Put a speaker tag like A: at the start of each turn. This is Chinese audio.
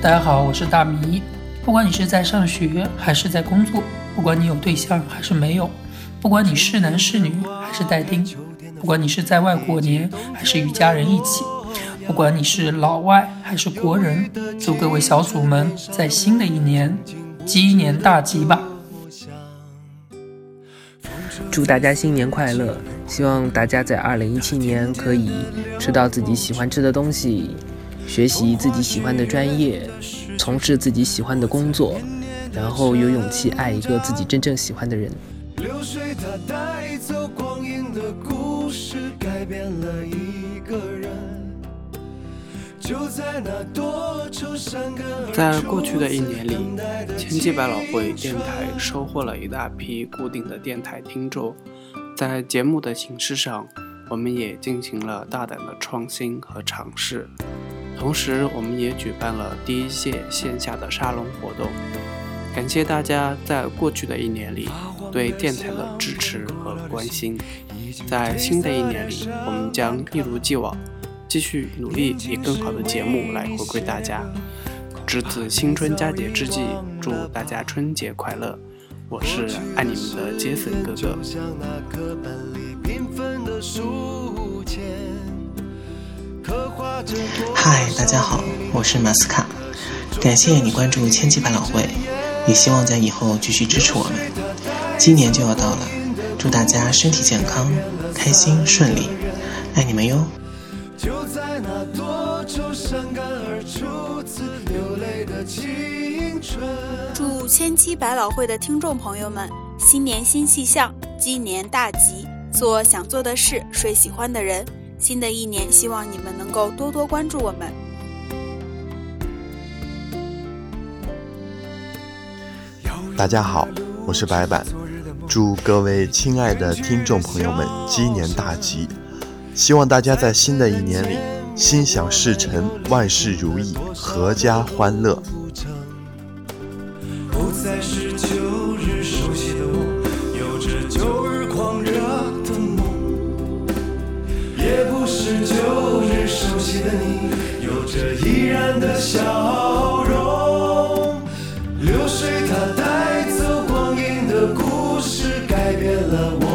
A: 大家好，我是大迷。不管你是在上学还是在工作，不管你有对象还是没有，不管你是男是女还是待定，不管你是在外过年还是与家人一起，不管你是老外还是国人，祝各位小组们在新的一年鸡年大吉吧！
B: 祝大家新年快乐！希望大家在二零一七年可以吃到自己喜欢吃的东西。学习自己喜欢的专业，从事自己喜欢的工作，然后有勇气爱一个自己真正喜欢的人。
C: 在过去的一年里，千机百老汇电台收获了一大批固定的电台听众，在节目的形式上，我们也进行了大胆的创新和尝试。同时，我们也举办了第一届线下的沙龙活动。感谢大家在过去的一年里对电台的支持和关心。在新的一年里，我们将一如既往，继续努力以更好的节目来回馈大家。值此新春佳节之际，祝大家春节快乐！我是爱你们的杰森哥哥。
D: 嗨，大家好，我是马斯卡，感谢你关注千机百老汇，也希望在以后继续支持我们。今年就要到了，祝大家身体健康，开心顺利，爱你们哟。就在那多
E: 愁善感而初次流泪的青春
F: 祝千机百老汇的听众朋友们新年新气象，鸡年大吉，做想做的事，睡喜欢的人。新的一年，希望你们能够多多关注我们。
E: 大家好，我是白板，祝各位亲爱的听众朋友们鸡年大吉！希望大家在新的一年里心想事成，万事如意，阖家欢乐。不再是旧日熟悉的我，是旧日熟悉的你，有着依然的笑容。流水它带走光阴的故事，改变了我。